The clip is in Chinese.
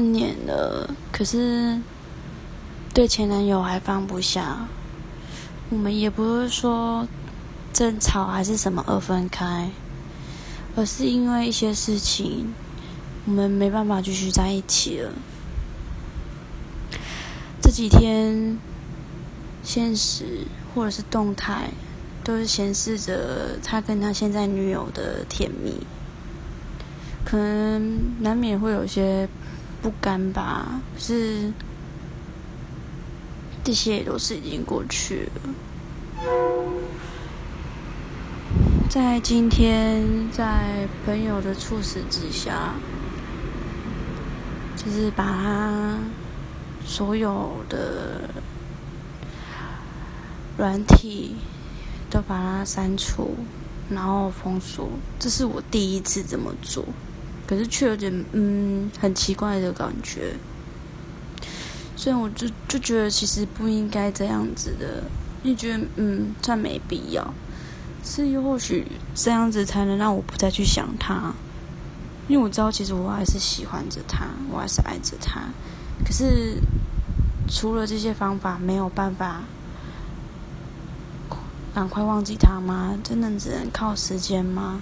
半年了，可是对前男友还放不下。我们也不是说争吵还是什么而分开，而是因为一些事情，我们没办法继续在一起了。这几天，现实或者是动态，都是显示着他跟他现在女友的甜蜜，可能难免会有些不甘吧。可是这些也都是已经过去了。在今天，在朋友的促使之下，就是把他。所有的软体都把它删除，然后封锁。这是我第一次这么做，可是却有点嗯很奇怪的感觉。所以我就就觉得其实不应该这样子的，你觉得嗯算没必要，是又或许这样子才能让我不再去想他，因为我知道其实我还是喜欢着他，我还是爱着他。可是，除了这些方法，没有办法赶快忘记他吗？真的只能靠时间吗？